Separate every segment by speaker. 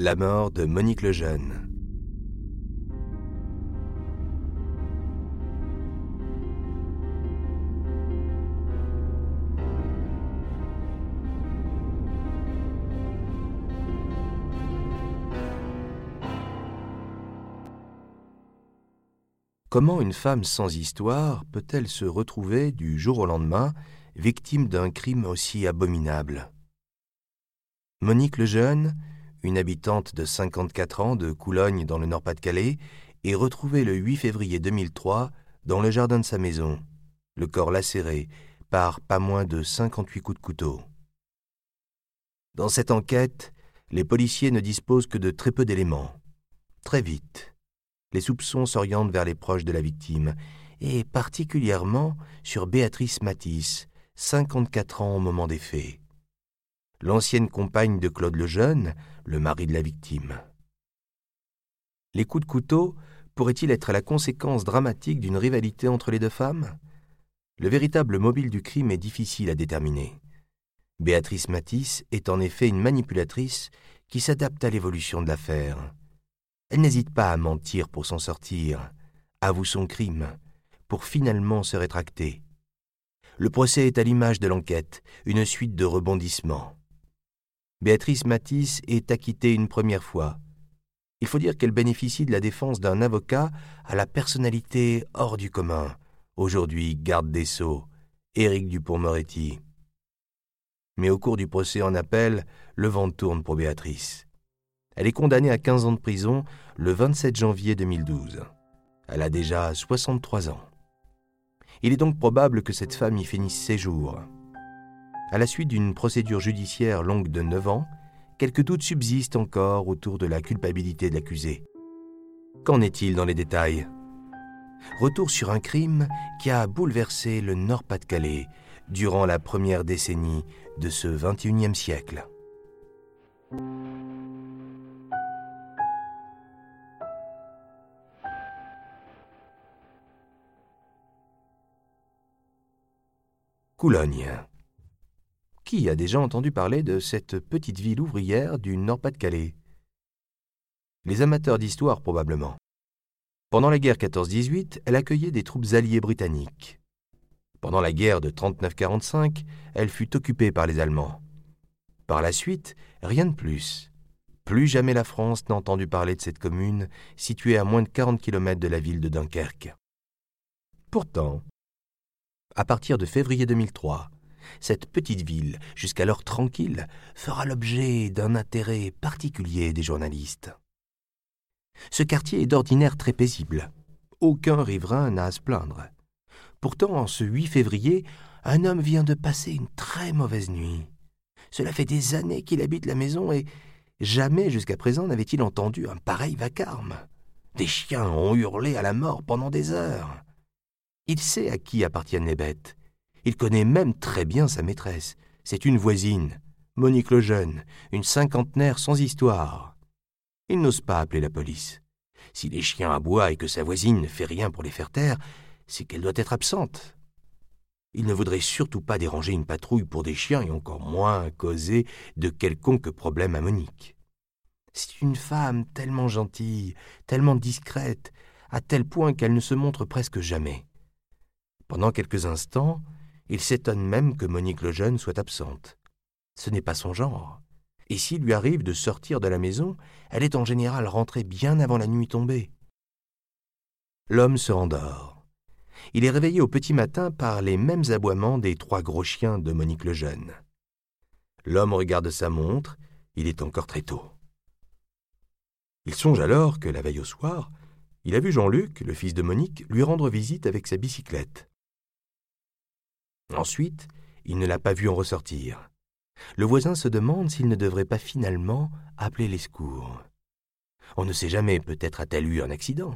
Speaker 1: La mort de Monique Lejeune. Comment une femme sans histoire peut-elle se retrouver du jour au lendemain victime d'un crime aussi abominable? Monique Lejeune, une habitante de 54 ans de Coulogne dans le Nord-Pas-de-Calais, est retrouvée le 8 février 2003 dans le jardin de sa maison, le corps lacéré par pas moins de 58 coups de couteau. Dans cette enquête, les policiers ne disposent que de très peu d'éléments. Très vite, les soupçons s'orientent vers les proches de la victime, et particulièrement sur Béatrice Matisse, 54 ans au moment des faits. L'ancienne compagne de Claude Lejeune, le mari de la victime. Les coups de couteau pourraient-ils être la conséquence dramatique d'une rivalité entre les deux femmes? Le véritable mobile du crime est difficile à déterminer. Béatrice Matisse est en effet une manipulatrice qui s'adapte à l'évolution de l'affaire. Elle n'hésite pas à mentir pour s'en sortir, avoue son crime, pour finalement se rétracter. Le procès est à l'image de l'enquête, une suite de rebondissements. Béatrice Matisse est acquittée une première fois. Il faut dire qu'elle bénéficie de la défense d'un avocat à la personnalité hors du commun, aujourd'hui garde des sceaux, Éric Dupont-Moretti. Mais au cours du procès en appel, le vent tourne pour Béatrice. Elle est condamnée à 15 ans de prison le 27 janvier 2012. Elle a déjà 63 ans. Il est donc probable que cette femme y finisse ses jours. À la suite d'une procédure judiciaire longue de 9 ans, quelques doutes subsistent encore autour de la culpabilité de l'accusé. Qu'en est-il dans les détails? Retour sur un crime qui a bouleversé le Nord-Pas-de-Calais durant la première décennie de ce XXIe siècle. Coulogne. Qui a déjà entendu parler de cette petite ville ouvrière du Nord-Pas-de-Calais? Les amateurs d'histoire probablement. Pendant la guerre 14-18, elle accueillait des troupes alliées britanniques. Pendant la guerre de 39-45, elle fut occupée par les Allemands. Par la suite, rien de plus. Plus jamais la France n'a entendu parler de cette commune située à moins de 40 km de la ville de Dunkerque. Pourtant, à partir de février 2003, cette petite ville, jusqu'alors tranquille, fera l'objet d'un intérêt particulier des journalistes. Ce quartier est d'ordinaire très paisible. Aucun riverain n'a à se plaindre. Pourtant, en ce 8 février, un homme vient de passer une très mauvaise nuit. Cela fait des années qu'il habite la maison et jamais jusqu'à présent n'avait-il entendu un pareil vacarme. Des chiens ont hurlé à la mort pendant des heures. Il sait à qui appartiennent les bêtes. Il connaît même très bien sa maîtresse. C'est une voisine, Monique Lejeune, une cinquantenaire sans histoire. Il n'ose pas appeler la police. Si les chiens aboient et que sa voisine ne fait rien pour les faire taire, c'est qu'elle doit être absente. Il ne voudrait surtout pas déranger une patrouille pour des chiens et encore moins causer de quelconque problème à Monique. C'est une femme tellement gentille, tellement discrète, à tel point qu'elle ne se montre presque jamais. Pendant quelques instants, il s'étonne même que Monique Lejeune soit absente. Ce n'est pas son genre. Et s'il lui arrive de sortir de la maison, elle est en général rentrée bien avant la nuit tombée. L'homme se rendort. Il est réveillé au petit matin par les mêmes aboiements des trois gros chiens de Monique Lejeune. L'homme regarde sa montre, il est encore très tôt. Il songe alors que la veille au soir, il a vu Jean-Luc, le fils de Monique, lui rendre visite avec sa bicyclette. Ensuite, il ne l'a pas vu en ressortir. Le voisin se demande s'il ne devrait pas finalement appeler les secours. On ne sait jamais, peut-être a-t-elle eu un accident.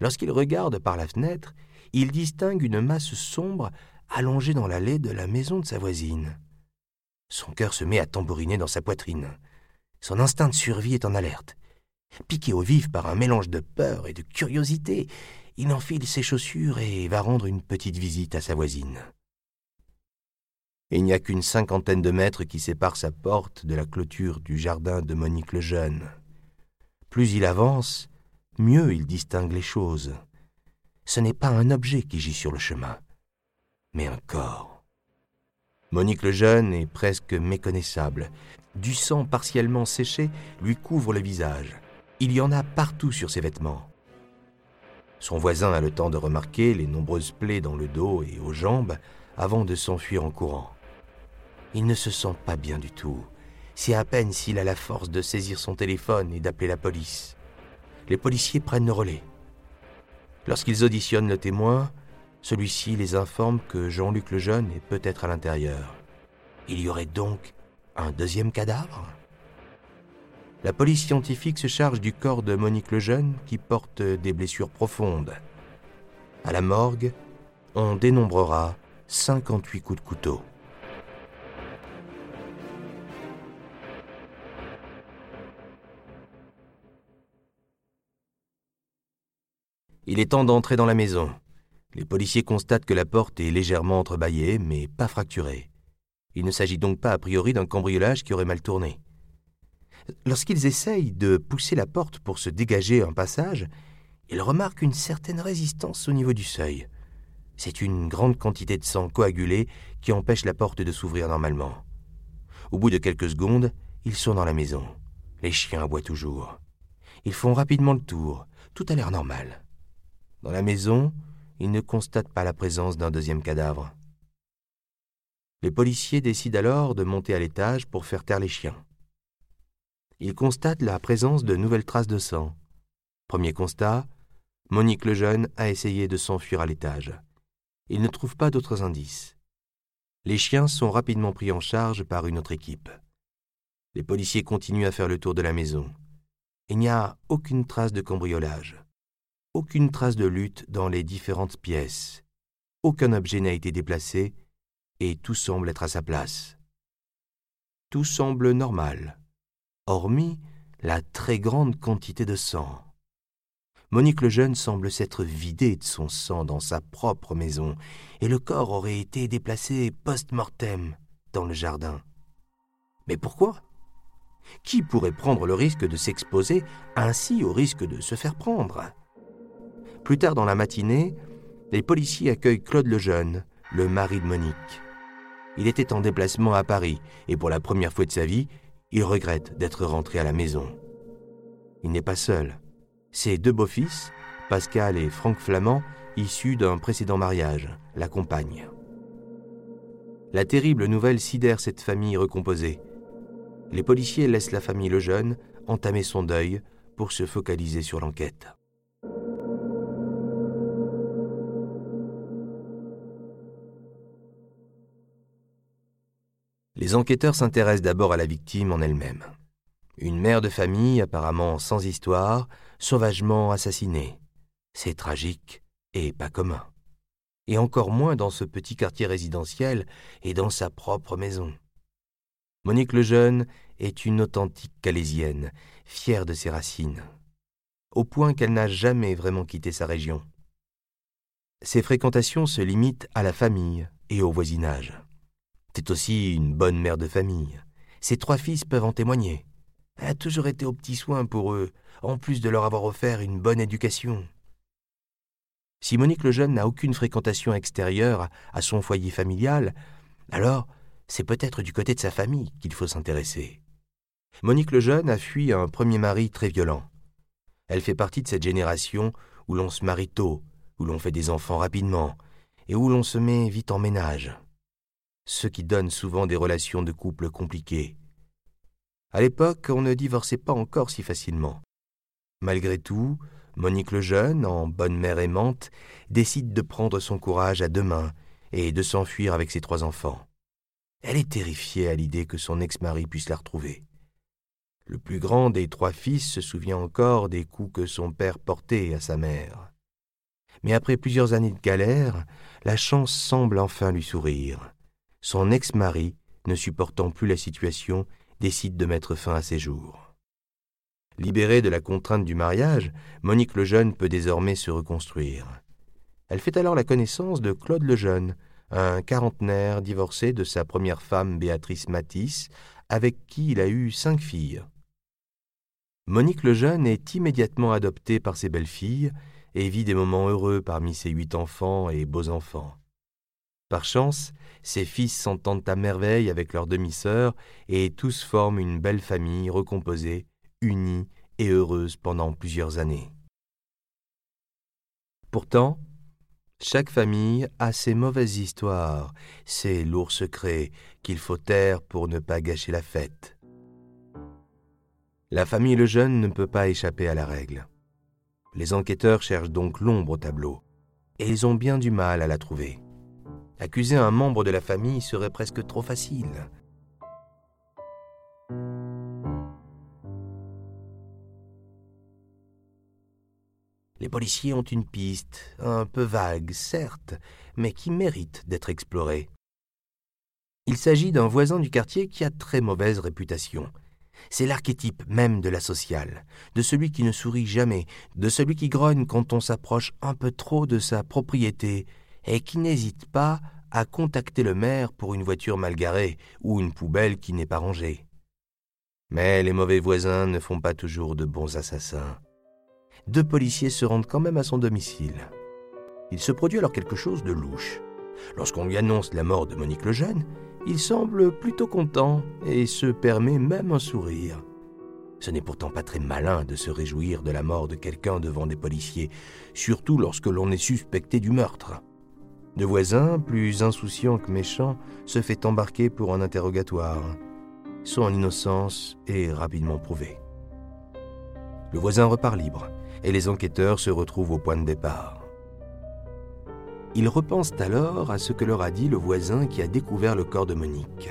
Speaker 1: Lorsqu'il regarde par la fenêtre, il distingue une masse sombre allongée dans l'allée de la maison de sa voisine. Son cœur se met à tambouriner dans sa poitrine. Son instinct de survie est en alerte. Piqué au vif par un mélange de peur et de curiosité, il enfile ses chaussures et va rendre une petite visite à sa voisine. Il n'y a qu'une cinquantaine de mètres qui séparent sa porte de la clôture du jardin de Monique le Jeune. Plus il avance, mieux il distingue les choses. Ce n'est pas un objet qui gît sur le chemin, mais un corps. Monique le Jeune est presque méconnaissable. Du sang partiellement séché lui couvre le visage. Il y en a partout sur ses vêtements. Son voisin a le temps de remarquer les nombreuses plaies dans le dos et aux jambes avant de s'enfuir en courant. Il ne se sent pas bien du tout. C'est à peine s'il a la force de saisir son téléphone et d'appeler la police. Les policiers prennent le relais. Lorsqu'ils auditionnent le témoin, celui-ci les informe que Jean-Luc Lejeune est peut-être à l'intérieur. Il y aurait donc un deuxième cadavre? La police scientifique se charge du corps de Monique Lejeune qui porte des blessures profondes. À la morgue, on dénombrera 58 coups de couteau. Il est temps d'entrer dans la maison. Les policiers constatent que la porte est légèrement entrebâillée, mais pas fracturée. Il ne s'agit donc pas a priori d'un cambriolage qui aurait mal tourné. Lorsqu'ils essayent de pousser la porte pour se dégager un passage, ils remarquent une certaine résistance au niveau du seuil. C'est une grande quantité de sang coagulé qui empêche la porte de s'ouvrir normalement. Au bout de quelques secondes, ils sont dans la maison. Les chiens aboient toujours. Ils font rapidement le tour. Tout a l'air normal. Dans la maison, ils ne constatent pas la présence d'un deuxième cadavre. Les policiers décident alors de monter à l'étage pour faire taire les chiens. Ils constatent la présence de nouvelles traces de sang. Premier constat, Monique Lejeune a essayé de s'enfuir à l'étage. Ils ne trouvent pas d'autres indices. Les chiens sont rapidement pris en charge par une autre équipe. Les policiers continuent à faire le tour de la maison. Il n'y a aucune trace de cambriolage aucune trace de lutte dans les différentes pièces. Aucun objet n'a été déplacé et tout semble être à sa place. Tout semble normal, hormis la très grande quantité de sang. Monique le jeune semble s'être vidée de son sang dans sa propre maison, et le corps aurait été déplacé post-mortem dans le jardin. Mais pourquoi? Qui pourrait prendre le risque de s'exposer ainsi au risque de se faire prendre? Plus tard dans la matinée, les policiers accueillent Claude Lejeune, le mari de Monique. Il était en déplacement à Paris et pour la première fois de sa vie, il regrette d'être rentré à la maison. Il n'est pas seul. Ses deux beaux-fils, Pascal et Franck Flamand, issus d'un précédent mariage, l'accompagnent. La terrible nouvelle sidère cette famille recomposée. Les policiers laissent la famille Lejeune entamer son deuil pour se focaliser sur l'enquête. Les enquêteurs s'intéressent d'abord à la victime en elle-même. Une mère de famille apparemment sans histoire, sauvagement assassinée. C'est tragique et pas commun. Et encore moins dans ce petit quartier résidentiel et dans sa propre maison. Monique Lejeune est une authentique calaisienne, fière de ses racines, au point qu'elle n'a jamais vraiment quitté sa région. Ses fréquentations se limitent à la famille et au voisinage. C'est aussi une bonne mère de famille. Ses trois fils peuvent en témoigner. Elle a toujours été aux petits soins pour eux, en plus de leur avoir offert une bonne éducation. Si Monique le jeune n'a aucune fréquentation extérieure à son foyer familial, alors c'est peut-être du côté de sa famille qu'il faut s'intéresser. Monique le jeune a fui un premier mari très violent. Elle fait partie de cette génération où l'on se marie tôt, où l'on fait des enfants rapidement, et où l'on se met vite en ménage ce qui donne souvent des relations de couple compliquées. À l'époque, on ne divorçait pas encore si facilement. Malgré tout, Monique le jeune, en bonne mère aimante, décide de prendre son courage à deux mains et de s'enfuir avec ses trois enfants. Elle est terrifiée à l'idée que son ex-mari puisse la retrouver. Le plus grand des trois fils se souvient encore des coups que son père portait à sa mère. Mais après plusieurs années de galère, la chance semble enfin lui sourire son ex-mari, ne supportant plus la situation, décide de mettre fin à ses jours. Libérée de la contrainte du mariage, Monique Lejeune peut désormais se reconstruire. Elle fait alors la connaissance de Claude Lejeune, un quarantenaire divorcé de sa première femme Béatrice Matisse, avec qui il a eu cinq filles. Monique le jeune est immédiatement adoptée par ses belles-filles et vit des moments heureux parmi ses huit enfants et beaux enfants. Par chance, ses fils s'entendent à merveille avec leur demi-sœur et tous forment une belle famille recomposée, unie et heureuse pendant plusieurs années. Pourtant, chaque famille a ses mauvaises histoires, ses lourds secrets qu'il faut taire pour ne pas gâcher la fête. La famille Lejeune ne peut pas échapper à la règle. Les enquêteurs cherchent donc l'ombre au tableau, et ils ont bien du mal à la trouver. Accuser un membre de la famille serait presque trop facile. Les policiers ont une piste, un peu vague, certes, mais qui mérite d'être explorée. Il s'agit d'un voisin du quartier qui a très mauvaise réputation. C'est l'archétype même de la sociale, de celui qui ne sourit jamais, de celui qui grogne quand on s'approche un peu trop de sa propriété et qui n'hésite pas à contacter le maire pour une voiture mal garée ou une poubelle qui n'est pas rangée. Mais les mauvais voisins ne font pas toujours de bons assassins deux policiers se rendent quand même à son domicile. Il se produit alors quelque chose de louche. Lorsqu'on lui annonce la mort de Monique Lejeune, il semble plutôt content et se permet même un sourire. Ce n'est pourtant pas très malin de se réjouir de la mort de quelqu'un devant des policiers, surtout lorsque l'on est suspecté du meurtre. Le voisin, plus insouciant que méchant, se fait embarquer pour un interrogatoire. Son innocence est rapidement prouvée. Le voisin repart libre et les enquêteurs se retrouvent au point de départ. Ils repensent alors à ce que leur a dit le voisin qui a découvert le corps de Monique.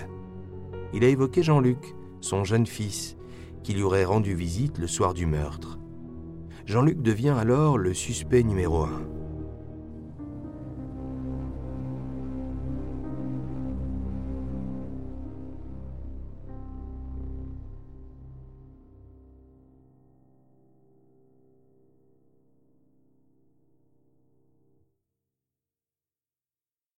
Speaker 1: Il a évoqué Jean-Luc, son jeune fils, qui lui aurait rendu visite le soir du meurtre. Jean-Luc devient alors le suspect numéro un.